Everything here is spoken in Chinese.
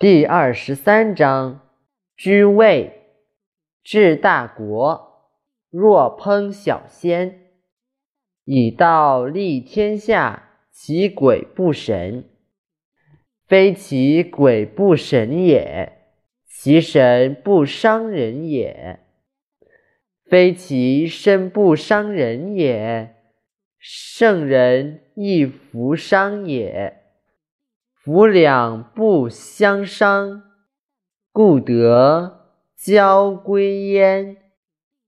第二十三章：居位，治大国，若烹小鲜，以道立天下，其鬼不神。非其鬼不神也，其神不伤人也；非其身不伤人也，圣人亦弗伤也。夫两不相伤，故得交归焉。